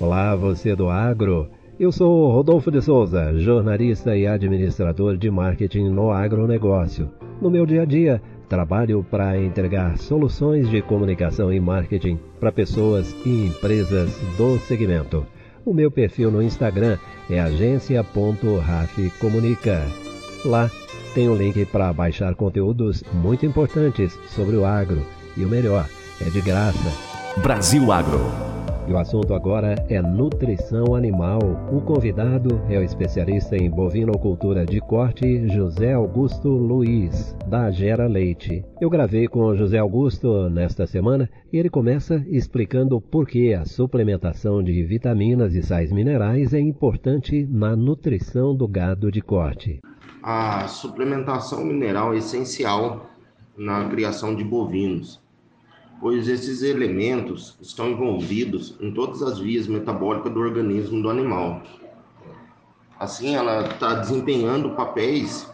Olá, você do agro. Eu sou Rodolfo de Souza, jornalista e administrador de marketing no agronegócio. No meu dia a dia, trabalho para entregar soluções de comunicação e marketing para pessoas e empresas do segmento. O meu perfil no Instagram é agência.rafcomunica. Lá tem um link para baixar conteúdos muito importantes sobre o agro e o melhor, é de graça. Brasil Agro. E o assunto agora é nutrição animal. O convidado é o especialista em bovinocultura de corte, José Augusto Luiz, da Gera Leite. Eu gravei com o José Augusto nesta semana e ele começa explicando por que a suplementação de vitaminas e sais minerais é importante na nutrição do gado de corte. A suplementação mineral é essencial na criação de bovinos pois esses elementos estão envolvidos em todas as vias metabólicas do organismo do animal. Assim, ela está desempenhando papéis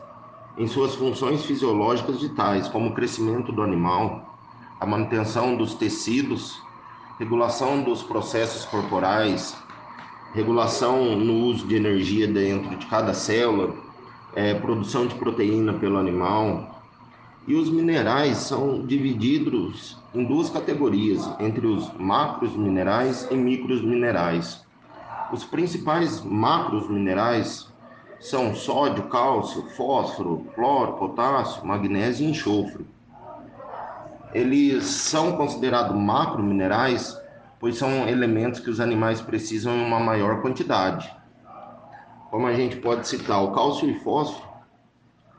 em suas funções fisiológicas vitais, como o crescimento do animal, a manutenção dos tecidos, regulação dos processos corporais, regulação no uso de energia dentro de cada célula, é, produção de proteína pelo animal, e os minerais são divididos em duas categorias, entre os macros minerais e micros minerais. Os principais macros minerais são sódio, cálcio, fósforo, cloro, potássio, magnésio e enxofre. Eles são considerados macro minerais pois são elementos que os animais precisam em uma maior quantidade. Como a gente pode citar o cálcio e fósforo,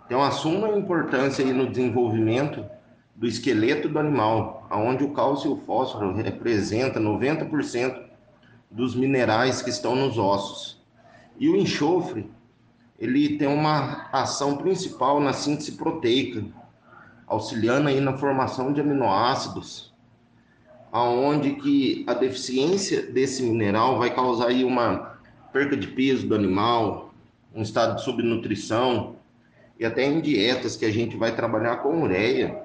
tem uma suma importância aí no desenvolvimento do esqueleto do animal, onde o cálcio e o fósforo representam 90% dos minerais que estão nos ossos. E o enxofre, ele tem uma ação principal na síntese proteica, auxiliando aí na formação de aminoácidos, aonde que a deficiência desse mineral vai causar aí uma perca de peso do animal, um estado de subnutrição, e até em dietas que a gente vai trabalhar com ureia,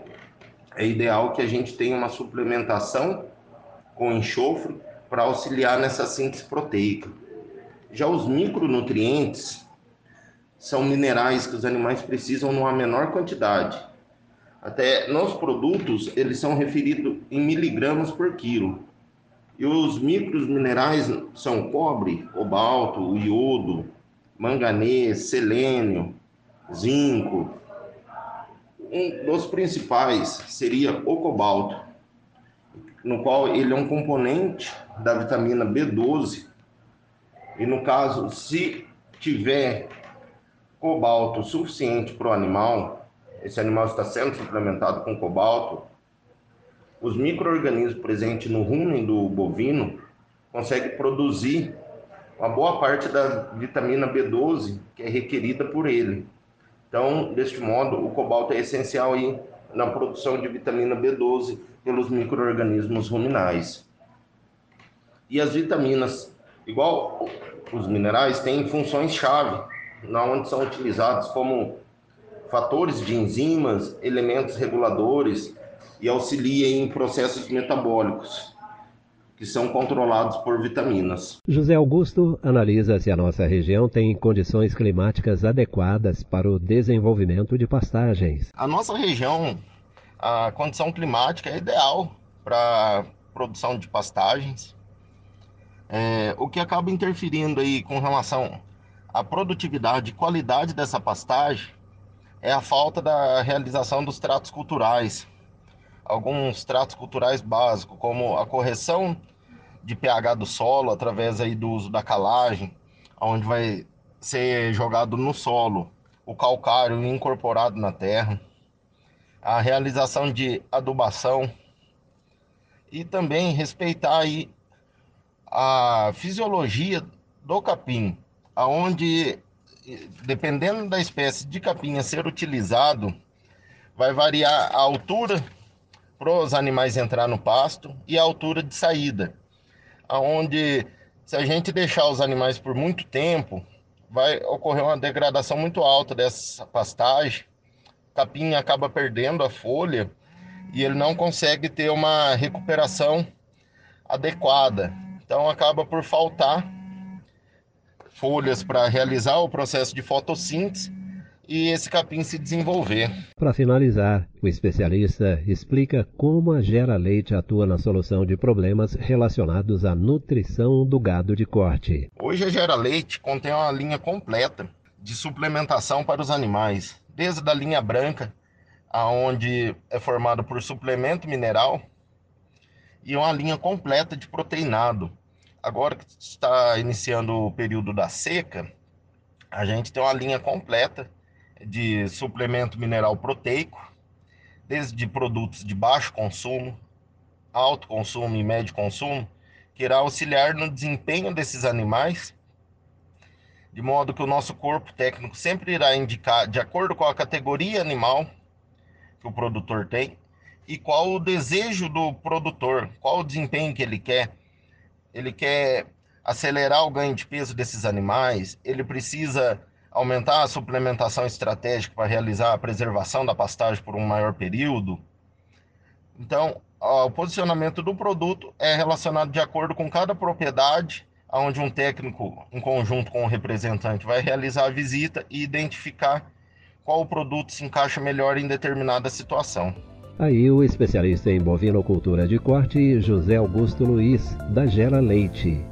é ideal que a gente tenha uma suplementação com enxofre para auxiliar nessa síntese proteica. Já os micronutrientes são minerais que os animais precisam numa menor quantidade. Até nos produtos, eles são referidos em miligramas por quilo. E os micros minerais são cobre, cobalto, iodo, manganês, selênio, zinco. Um dos principais seria o cobalto, no qual ele é um componente da vitamina B12. E no caso, se tiver cobalto suficiente para o animal, esse animal está sendo suplementado com cobalto, os micro-organismos presentes no rumen do bovino conseguem produzir uma boa parte da vitamina B12 que é requerida por ele. Então, deste modo, o cobalto é essencial aí na produção de vitamina B12 pelos micro-organismos ruminais. E as vitaminas, igual os minerais, têm funções-chave, na onde são utilizados como fatores de enzimas, elementos reguladores e auxiliam em processos metabólicos que são controlados por vitaminas. José Augusto analisa se a nossa região tem condições climáticas adequadas para o desenvolvimento de pastagens. A nossa região, a condição climática é ideal para produção de pastagens, é, o que acaba interferindo aí com relação à produtividade e qualidade dessa pastagem é a falta da realização dos tratos culturais. Alguns tratos culturais básicos, como a correção de pH do solo através aí do uso da calagem, onde vai ser jogado no solo o calcário incorporado na terra, a realização de adubação e também respeitar aí a fisiologia do capim, aonde dependendo da espécie de capim a ser utilizado, vai variar a altura para os animais entrar no pasto e a altura de saída aonde se a gente deixar os animais por muito tempo, vai ocorrer uma degradação muito alta dessa pastagem. O capim acaba perdendo a folha e ele não consegue ter uma recuperação adequada. Então acaba por faltar folhas para realizar o processo de fotossíntese e esse capim se desenvolver. Para finalizar, o especialista explica como a Gera Leite atua na solução de problemas relacionados à nutrição do gado de corte. Hoje a Gera Leite contém uma linha completa de suplementação para os animais, desde a linha branca, aonde é formado por suplemento mineral, e uma linha completa de proteinado. Agora que está iniciando o período da seca, a gente tem uma linha completa de suplemento mineral proteico, desde produtos de baixo consumo, alto consumo e médio consumo, que irá auxiliar no desempenho desses animais, de modo que o nosso corpo técnico sempre irá indicar, de acordo com a categoria animal que o produtor tem, e qual o desejo do produtor, qual o desempenho que ele quer. Ele quer acelerar o ganho de peso desses animais, ele precisa aumentar a suplementação estratégica para realizar a preservação da pastagem por um maior período. Então, o posicionamento do produto é relacionado de acordo com cada propriedade, onde um técnico, em conjunto com o representante, vai realizar a visita e identificar qual produto se encaixa melhor em determinada situação. Aí o especialista em bovinocultura de corte, José Augusto Luiz, da Gera Leite.